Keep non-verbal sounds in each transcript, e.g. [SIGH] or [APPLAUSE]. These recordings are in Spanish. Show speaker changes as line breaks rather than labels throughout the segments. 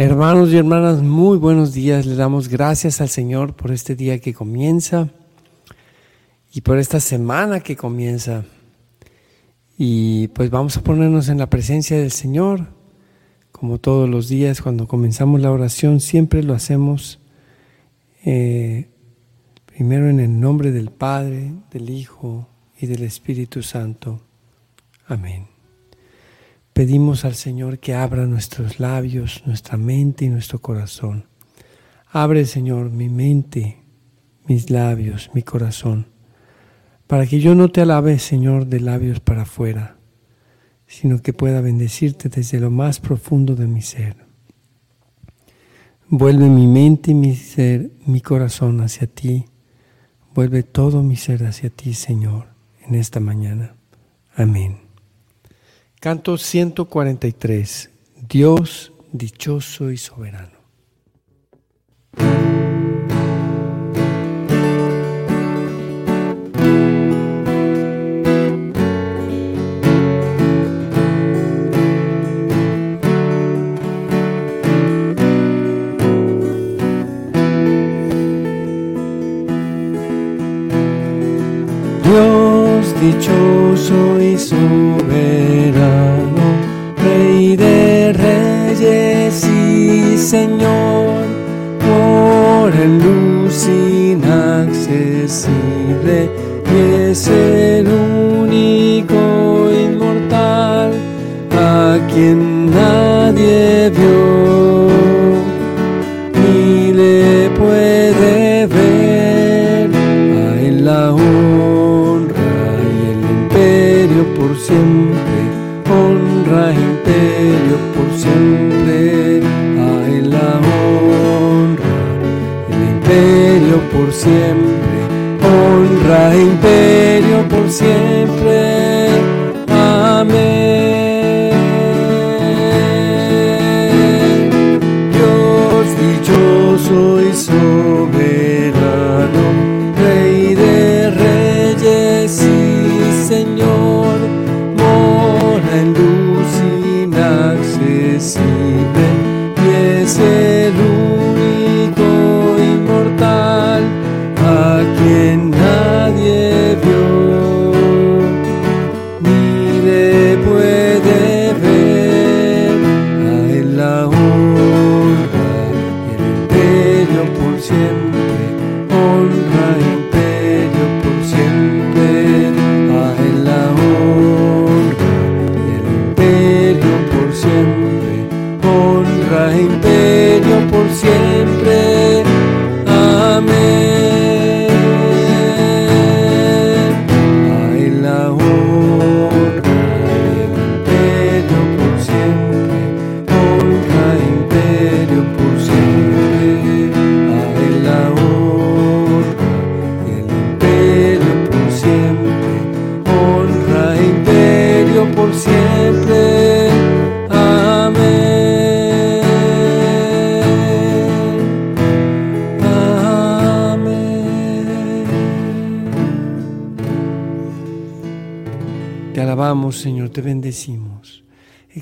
Hermanos y hermanas, muy buenos días. Le damos gracias al Señor por este día que comienza y por esta semana que comienza. Y pues vamos a ponernos en la presencia del Señor. Como todos los días, cuando comenzamos la oración, siempre lo hacemos eh, primero en el nombre del Padre, del Hijo y del Espíritu Santo. Amén. Pedimos al Señor que abra nuestros labios, nuestra mente y nuestro corazón. Abre, Señor, mi mente, mis labios, mi corazón, para que yo no te alabe, Señor, de labios para afuera, sino que pueda bendecirte desde lo más profundo de mi ser. Vuelve mi mente y mi ser, mi corazón hacia ti. Vuelve todo mi ser hacia ti, Señor, en esta mañana. Amén. Canto 143. Dios dichoso y soberano. Dios dichoso Señor, por el luz inaccesible, y es el único inmortal a quien nadie vio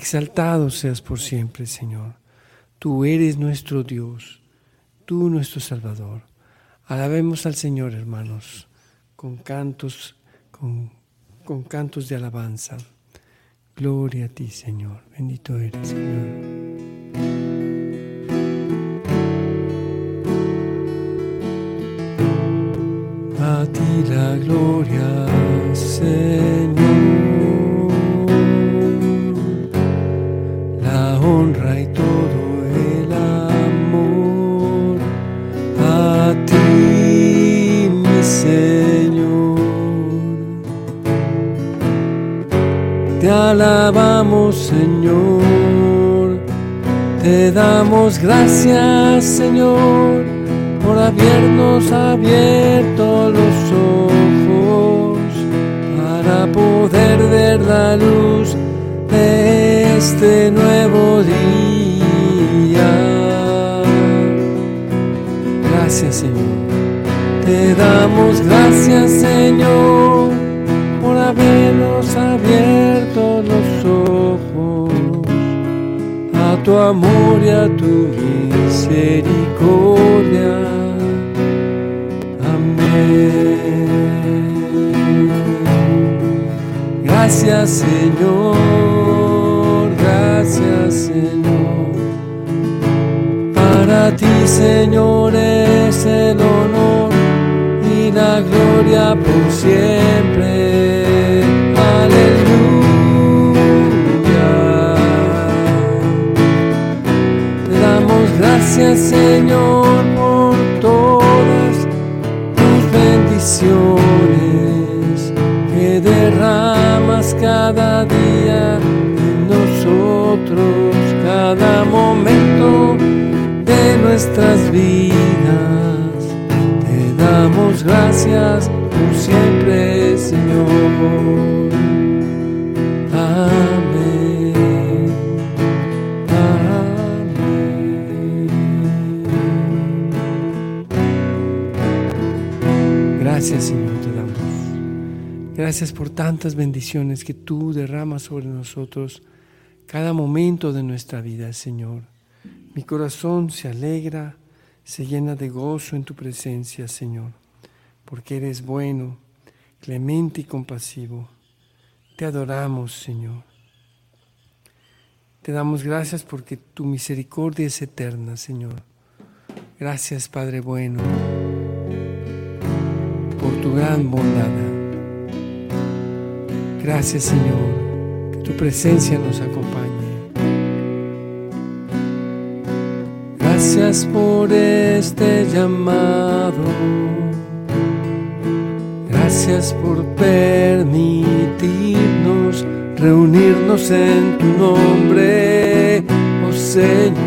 Exaltado seas por siempre, Señor. Tú eres nuestro Dios, tú nuestro Salvador. Alabemos al Señor, hermanos, con cantos, con, con cantos de alabanza. Gloria a ti, Señor. Bendito eres, Señor. A ti la gloria, Señor. Te damos gracias, Señor, por habernos abierto los ojos para poder ver la luz de este nuevo día. Gracias, Señor. Te damos gracias, Señor, por habernos abierto los tu amor y a tu misericordia. Amén. Gracias Señor, gracias Señor. Para ti Señor es el honor y la gloria por siempre. Aleluya. Gracias Señor por todas tus bendiciones que derramas cada día en nosotros, cada momento de nuestras vidas. Te damos gracias por siempre, Señor. Gracias por tantas bendiciones que tú derramas sobre nosotros cada momento de nuestra vida, Señor. Mi corazón se alegra, se llena de gozo en tu presencia, Señor, porque eres bueno, clemente y compasivo. Te adoramos, Señor. Te damos gracias porque tu misericordia es eterna, Señor. Gracias, Padre bueno, por tu gran bondad. Gracias, Señor, que tu presencia nos acompañe. Gracias por este llamado. Gracias por permitirnos reunirnos en tu nombre, oh Señor.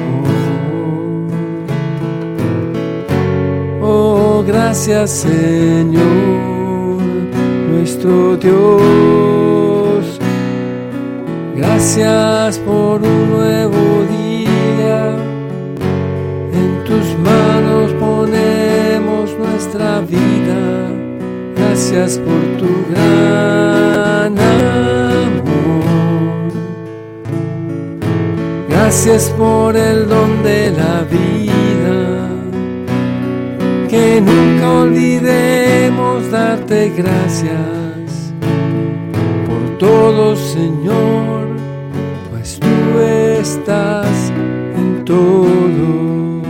Oh, gracias Señor, nuestro Dios. Gracias por un nuevo día. En tus manos ponemos nuestra vida. Gracias por tu gran amor. Gracias por el don de la vida. Que nunca olvidemos darte gracias por todo, Señor, en todo.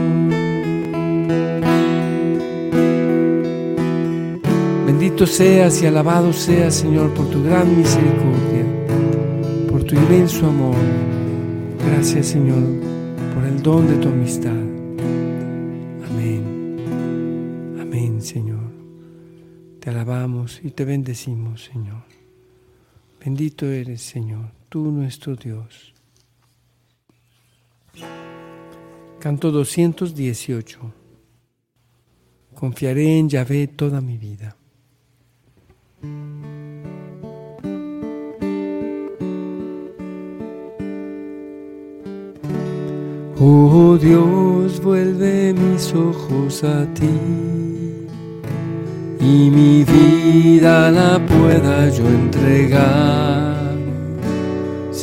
Bendito seas y alabado seas, Señor, por tu gran misericordia, por tu inmenso amor. Gracias, Señor, por el don de tu amistad. Amén. Amén, Señor. Te alabamos y te bendecimos, Señor. Bendito eres, Señor, tú nuestro Dios. Canto 218. Confiaré en Yahvé toda mi vida. Oh Dios, vuelve mis ojos a ti y mi vida la pueda yo entregar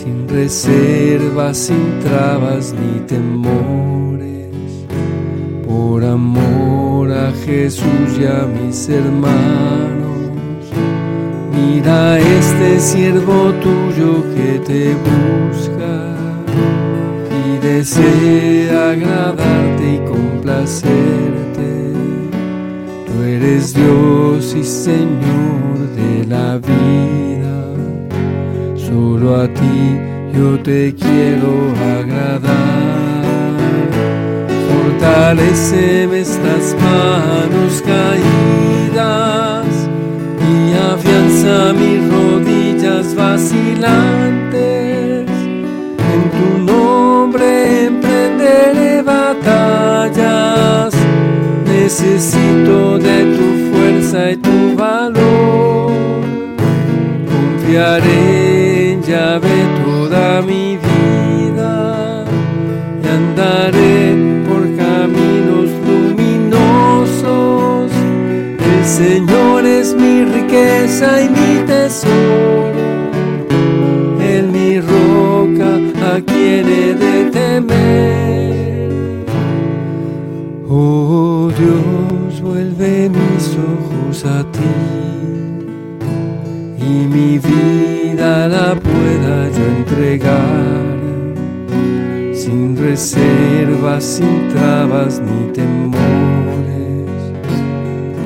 sin reservas, sin trabas ni temores, por amor a Jesús y a mis hermanos. Mira este siervo tuyo que te busca y desea agradarte y complacerte. Tú eres Dios y Señor de la vida. Solo a ti yo te quiero agradar. Fortaleceme estas manos caídas y afianza mis rodillas vacilantes. En tu nombre emprenderé batallas. Necesito de tu fuerza y tu valor. Confiaré toda mi vida y andaré por caminos luminosos. El Señor es mi riqueza y mi tesoro. Sin reservas, sin trabas ni temores,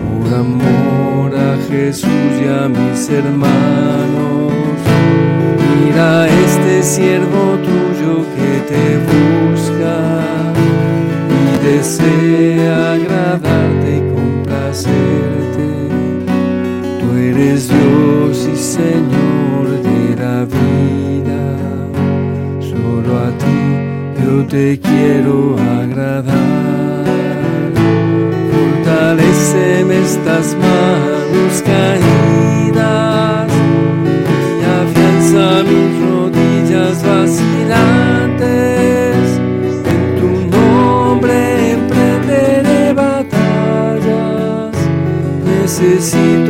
por amor a Jesús y a mis hermanos. Mira este siervo tuyo que te busca y desea agradarte y complacerte. Tú eres Dios y Señor te quiero agradar. Fortaleceme estas manos caídas mis rodillas vacilantes. En tu nombre emprenderé batallas. Necesito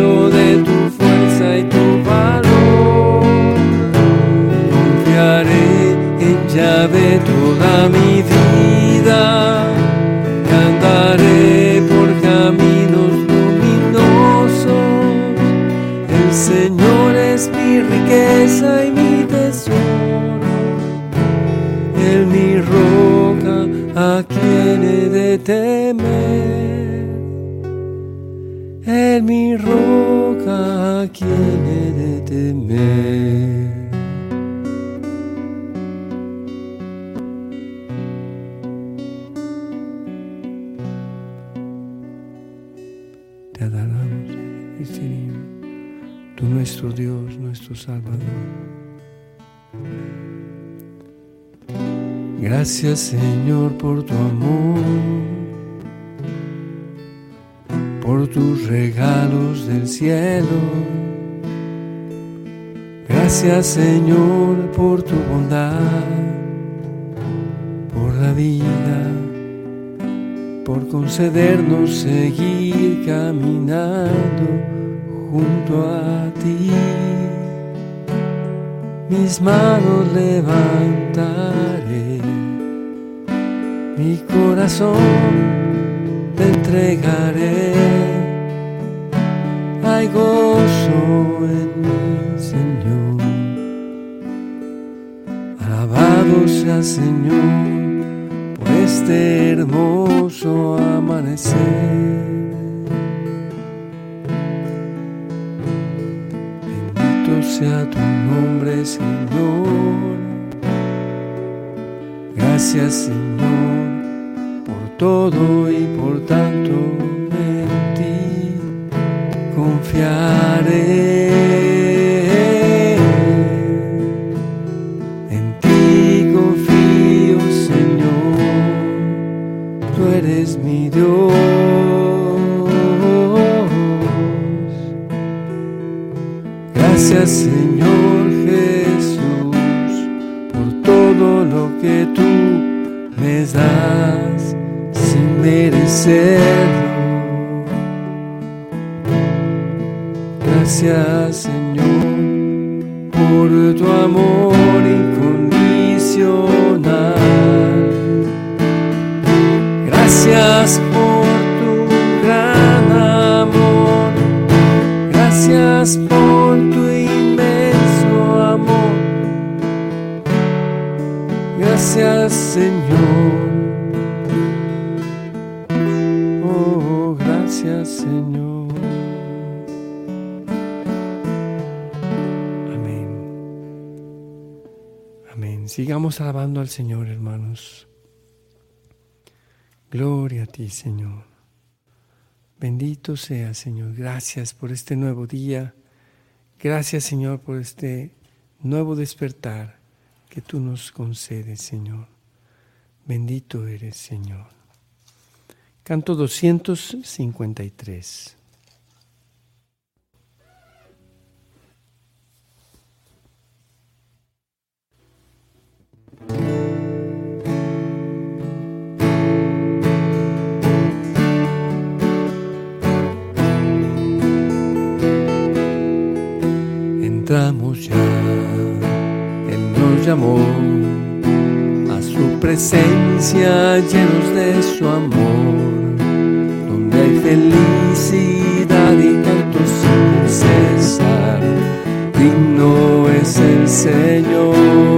Te adoramos, Señor tú nuestro Dios, nuestro Salvador. Gracias Señor por tu amor, por tus regalos del cielo. Gracias Señor por tu bondad, por la vida, por concedernos seguir caminando junto a ti. Mis manos levantaré, mi corazón te entregaré. Hay gozo en mi Señor. Alabado sea Señor por este hermoso amanecer. sea tu nombre, Señor. Gracias, Señor, por todo y por tanto en ti confiaré. Gracias Señor por tu amor incondicional. Gracias por tu gran amor. Gracias por tu inmenso amor. Gracias Señor. Sigamos alabando al Señor, hermanos. Gloria a ti, Señor. Bendito sea, Señor. Gracias por este nuevo día. Gracias, Señor, por este nuevo despertar que tú nos concedes, Señor. Bendito eres, Señor. Canto 253. Entramos ya, Él nos llamó a presencia, llenos de su amor, donde hay felicidad y canto sin cesar. Digno es el Señor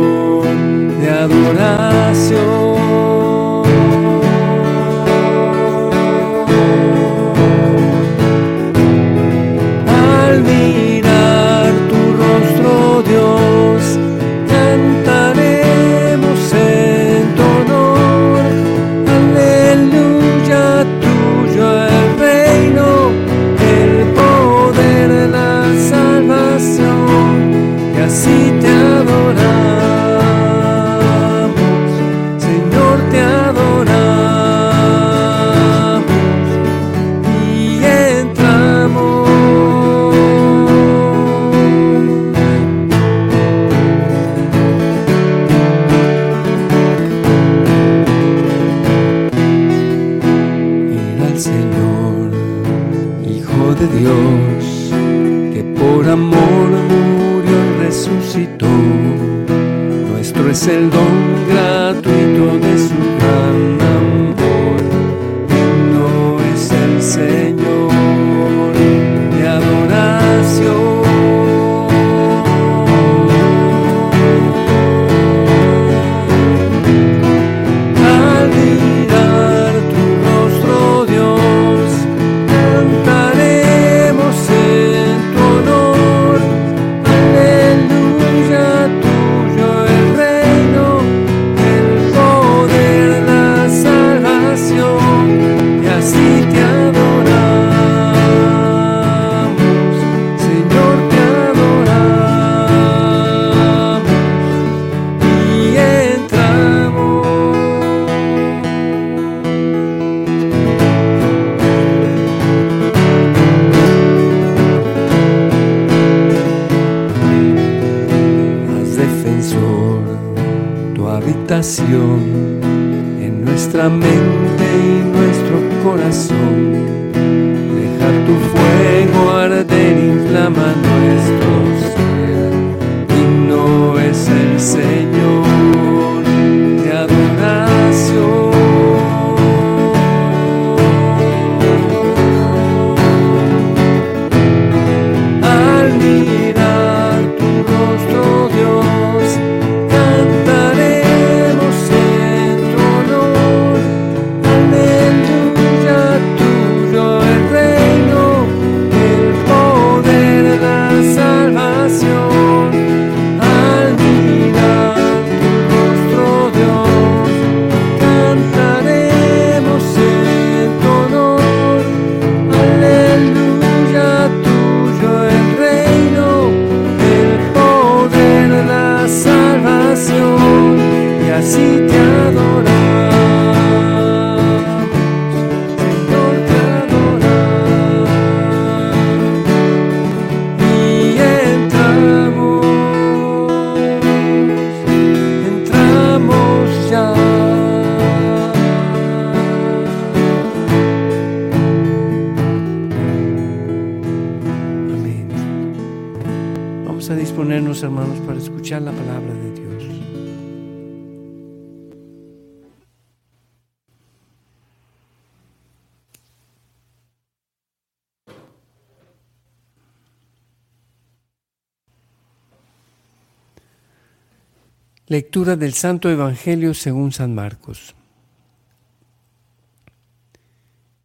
Lectura del Santo Evangelio según San Marcos.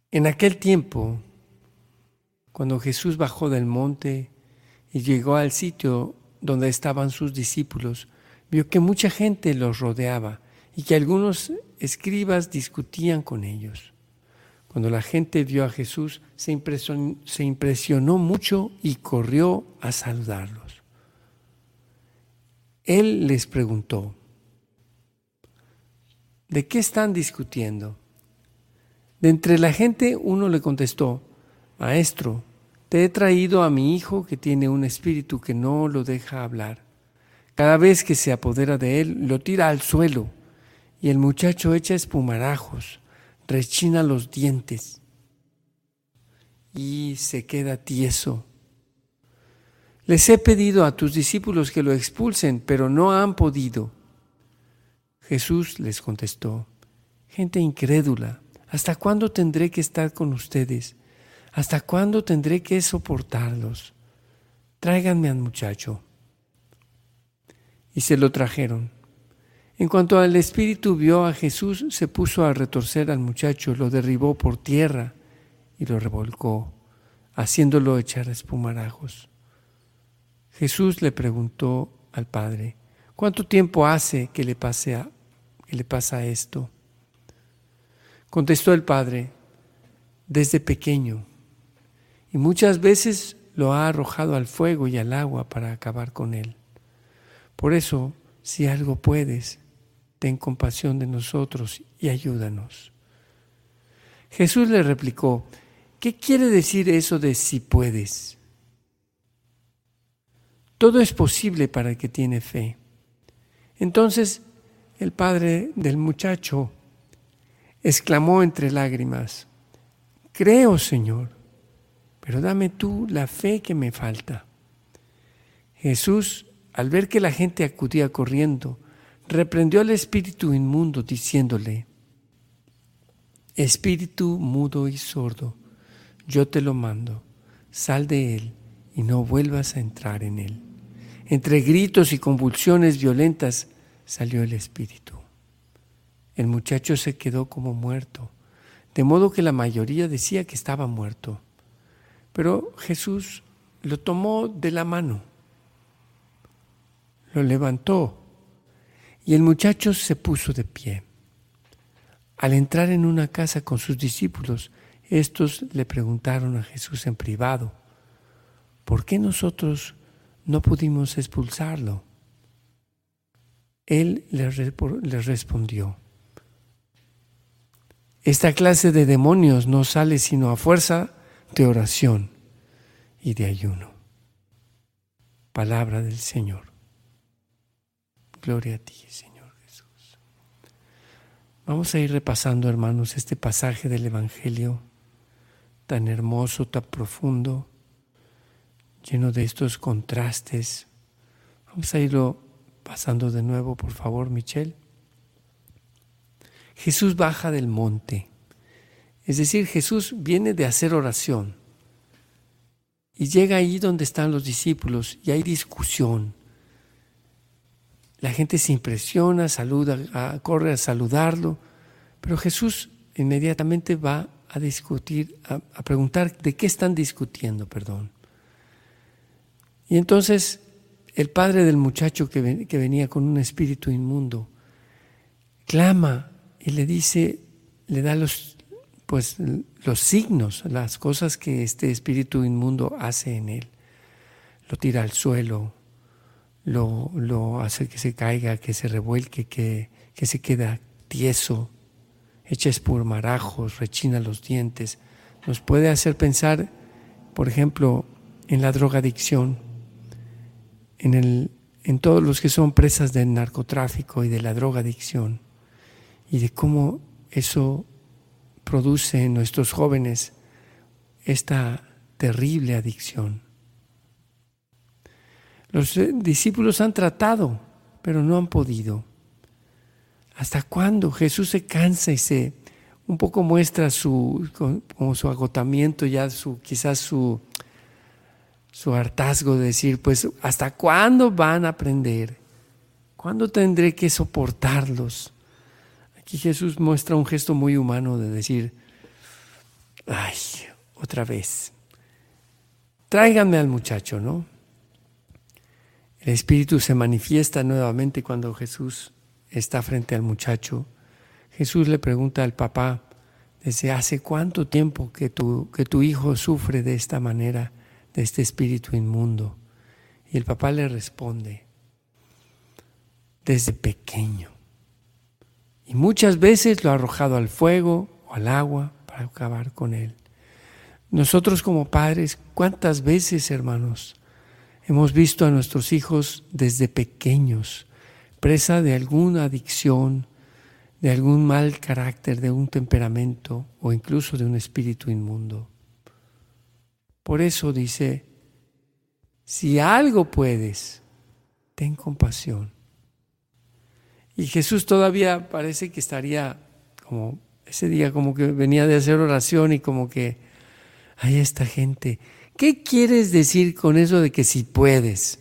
En aquel tiempo, cuando Jesús bajó del monte y llegó al sitio donde estaban sus discípulos, vio que mucha gente los rodeaba y que algunos escribas discutían con ellos. Cuando la gente vio a Jesús, se impresionó, se impresionó mucho y corrió a saludarlos. Él les preguntó, ¿de qué están discutiendo? De entre la gente uno le contestó, Maestro, te he traído a mi hijo que tiene un espíritu que no lo deja hablar. Cada vez que se apodera de él, lo tira al suelo y el muchacho echa espumarajos, rechina los dientes y se queda tieso. Les he pedido a tus discípulos que lo expulsen, pero no han podido. Jesús les contestó, gente incrédula, ¿hasta cuándo tendré que estar con ustedes? ¿Hasta cuándo tendré que soportarlos? Tráiganme al muchacho. Y se lo trajeron. En cuanto al espíritu vio a Jesús, se puso a retorcer al muchacho, lo derribó por tierra y lo revolcó, haciéndolo echar espumarajos. Jesús le preguntó al Padre, ¿cuánto tiempo hace que le, pase que le pasa esto? Contestó el Padre, desde pequeño, y muchas veces lo ha arrojado al fuego y al agua para acabar con él. Por eso, si algo puedes, ten compasión de nosotros y ayúdanos. Jesús le replicó, ¿qué quiere decir eso de si puedes? Todo es posible para el que tiene fe. Entonces el padre del muchacho exclamó entre lágrimas, Creo, Señor, pero dame tú la fe que me falta. Jesús, al ver que la gente acudía corriendo, reprendió al espíritu inmundo diciéndole, Espíritu mudo y sordo, yo te lo mando, sal de él y no vuelvas a entrar en él. Entre gritos y convulsiones violentas salió el espíritu. El muchacho se quedó como muerto, de modo que la mayoría decía que estaba muerto. Pero Jesús lo tomó de la mano, lo levantó y el muchacho se puso de pie. Al entrar en una casa con sus discípulos, estos le preguntaron a Jesús en privado, ¿por qué nosotros no pudimos expulsarlo? Él les, respondió, esta clase de demonios no sale sino a fuerza de oración y de ayuno. Palabra del Señor. Gloria a ti, Señor Jesús. Vamos a ir repasando, hermanos, este pasaje del Evangelio tan hermoso, tan profundo, lleno de estos contrastes. Vamos a irlo pasando de nuevo, por favor, Michelle. Jesús baja del monte. Es decir, Jesús viene de hacer oración. Y llega ahí donde están los discípulos y hay discusión. La gente se impresiona, saluda, corre a saludarlo, pero Jesús inmediatamente va a discutir, a, preguntar de qué están discutiendo, perdón. Y entonces el padre del muchacho que, venía con un espíritu inmundo clama y le dice, le da los, pues, los signos, las cosas que este espíritu inmundo hace en él. Lo tira al suelo, lo, lo hace que se caiga, que se revuelque, que, que se queda tieso, echa espurmarajos, rechina los dientes. Nos puede hacer pensar, por ejemplo, en la drogadicción, en, el, en todos los que son presas del narcotráfico y de la drogadicción y de cómo eso produce en nuestros jóvenes esta terrible adicción. Los eh, discípulos han tratado, pero no han podido. ¿Hasta cuándo Jesús se cansa y se un poco muestra su, como su agotamiento, ya su, quizás su, su hartazgo de decir, pues, ¿hasta cuándo van a aprender? ¿Cuándo tendré que soportarlos? Aquí Jesús muestra un gesto muy humano de decir, ay, otra vez, tráiganme al muchacho, ¿no? El Espíritu se manifiesta nuevamente cuando Jesús está frente al muchacho. Jesús le pregunta al papá, ¿desde hace cuánto tiempo que tu, que tu hijo sufre de esta manera, de este espíritu inmundo? Y el papá le responde, desde pequeño. Y muchas veces lo ha arrojado al fuego o al agua para acabar con él. Nosotros como padres, ¿cuántas veces, hermanos, hemos visto a nuestros hijos desde pequeños presa de alguna adicción, de algún mal carácter, de un temperamento o incluso de un espíritu inmundo? Por eso dice, si algo puedes, ten compasión Y Jesús todavía parece que estaría como ese día, como que venía de hacer oración y como que, hay esta gente, ¿qué quieres decir con eso de que si puedes?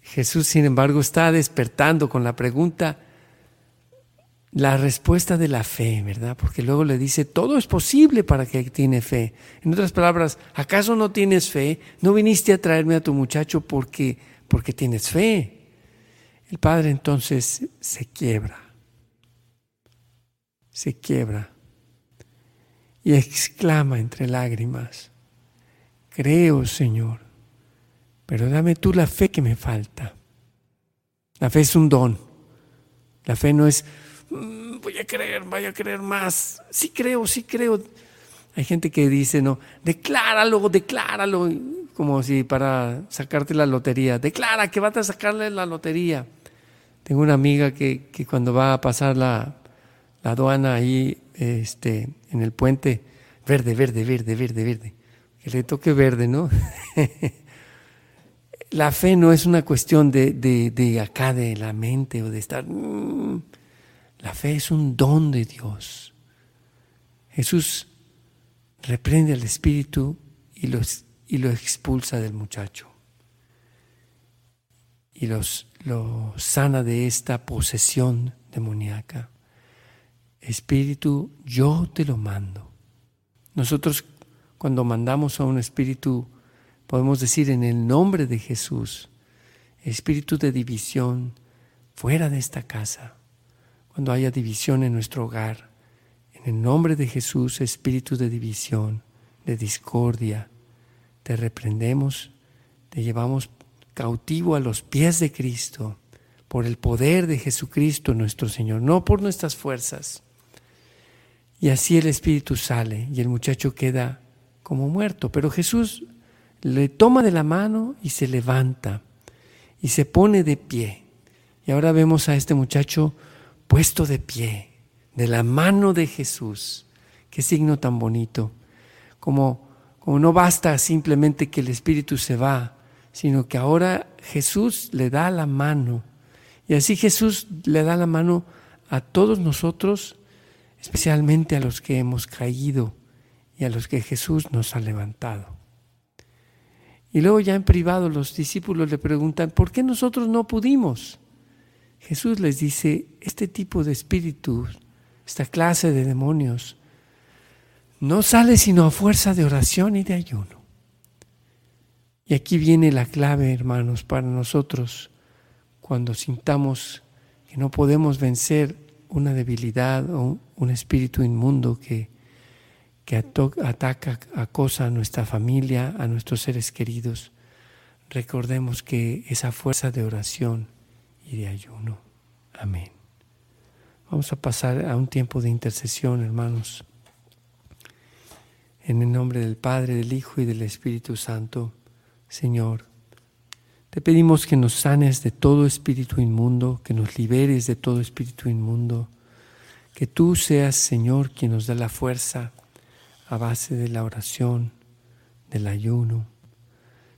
Jesús, sin embargo, está despertando con la pregunta, la respuesta de la fe, ¿verdad? Porque luego le dice, todo es posible para que tiene fe. En otras palabras, ¿acaso no tienes fe? ¿No viniste a traerme a tu muchacho porque, porque tienes fe? El padre entonces se quiebra, se quiebra y exclama entre lágrimas, creo Señor, pero dame tú la fe que me falta. La fe es un don, la fe no es, voy a creer, voy a creer más, sí creo, sí creo. Hay gente que dice, no, decláralo, decláralo, como si para sacarte la lotería, declara que vas a sacarle la lotería. Tengo una amiga que, cuando va a pasar la, aduana ahí este, en el puente, verde, verde, verde, verde, verde, que le toque verde, ¿no? [LAUGHS] la fe no es una cuestión de, de, acá, de la mente o de estar... Mm, la fe es un don de Dios. Jesús reprende al espíritu y, lo expulsa del muchacho. Y los, lo sana de esta posesión demoníaca. Espíritu, yo te lo mando. Nosotros cuando mandamos a un espíritu, podemos decir en el nombre de Jesús, espíritu de división, fuera de esta casa. Cuando haya división en nuestro hogar, en el nombre de Jesús, espíritu de división, de discordia, te reprendemos, te llevamos cautivo a los pies de Cristo por el poder de Jesucristo nuestro Señor, no por nuestras fuerzas. Y así el espíritu sale y el muchacho queda como muerto, pero Jesús le toma de la mano y se levanta y se pone de pie. Y ahora vemos a este muchacho puesto de pie, de la mano de Jesús. Qué signo tan bonito. Como, como no basta simplemente que el espíritu se va, sino que ahora Jesús le da la mano. Y así Jesús le da la mano a todos nosotros, especialmente a los que hemos caído y a los que Jesús nos ha levantado. Y luego ya en privado los discípulos le preguntan, ¿por qué nosotros no pudimos? Jesús les dice, este tipo de espíritus, esta clase de demonios, no sale sino a fuerza de oración y de ayuno. Y aquí viene la clave, hermanos, para nosotros, cuando sintamos que no podemos vencer una debilidad o un espíritu inmundo que, que ataca, acosa a nuestra familia, a nuestros seres queridos. Recordemos que esa fuerza de oración y de ayuno. Amén. Vamos a pasar a un tiempo de intercesión, hermanos. En el nombre del Padre, del Hijo y del Espíritu Santo. Señor. Te pedimos que nos sanes de todo espíritu inmundo, que nos liberes de todo espíritu inmundo, que tú seas, Señor, quien nos da la fuerza a base de la oración, del ayuno.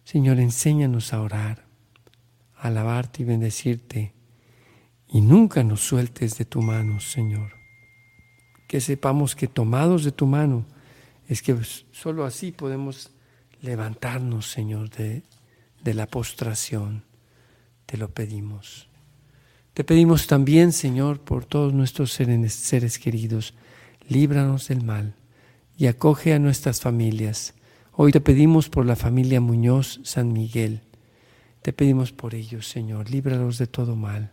Señor, enséñanos a orar, alabarte y bendecirte, y nunca nos sueltes de tu mano, Señor. Que sepamos que tomados de tu mano, es que solo así podemos levantarnos, Señor, de, de la postración. Te lo pedimos. Te pedimos también, Señor, por todos nuestros seres queridos, líbranos del mal y acoge a nuestras familias. Hoy te pedimos por la familia Muñoz San Miguel. Te pedimos por ellos, Señor, líbralos de todo mal.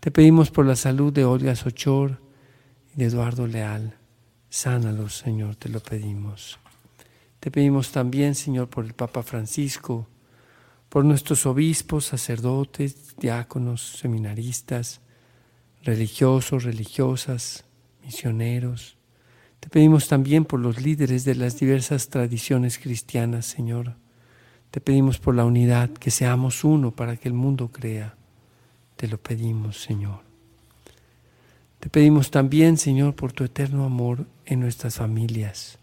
Te pedimos por la salud de Olga Sochor y de Eduardo Leal. Sánalos, Señor, te lo pedimos. Te pedimos también, Señor, por el Papa Francisco, por nuestros obispos, sacerdotes, diáconos, seminaristas, religiosos, religiosas, misioneros. Te pedimos también por los líderes de las diversas tradiciones cristianas, Señor. Te pedimos por la unidad, que seamos uno para que el mundo crea. Te lo pedimos, Señor. Te pedimos también, Señor, por tu eterno amor en nuestras familias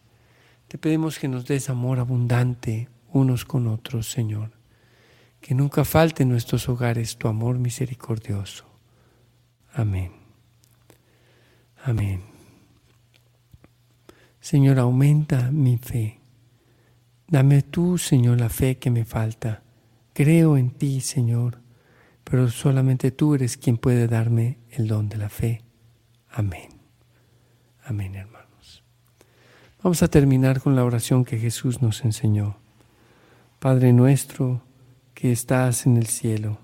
te pedimos que nos des amor abundante unos con otros, Señor. Que nunca falte en nuestros hogares tu amor misericordioso. Amén. Amén. Señor, aumenta mi fe. Dame tú, Señor, la fe que me falta. Creo en ti, Señor, pero solamente tú eres quien puede darme el don de la fe. Amén. Amén, hermanos. Vamos a terminar con la oración que Jesús nos enseñó. Padre nuestro que estás en el cielo,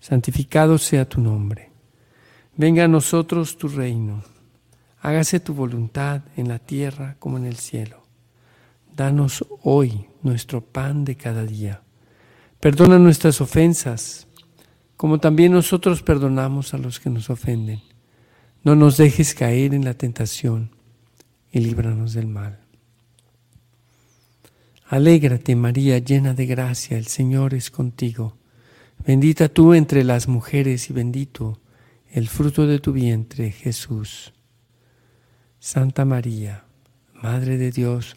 santificado sea tu nombre. Venga a nosotros tu reino. Hágase tu voluntad en la tierra como en el cielo. Danos hoy nuestro pan de cada día. Perdona nuestras ofensas, como también nosotros perdonamos a los que nos ofenden. No nos dejes caer en la tentación y líbranos del mal. Alégrate María, llena de gracia, el Señor es contigo. Bendita tú entre las mujeres y bendito el fruto de tu vientre, Jesús. Santa María, Madre de Dios,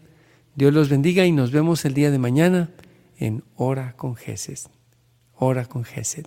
Dios los bendiga y nos vemos el día de mañana en Hora con Jesús. Hora con Jesús.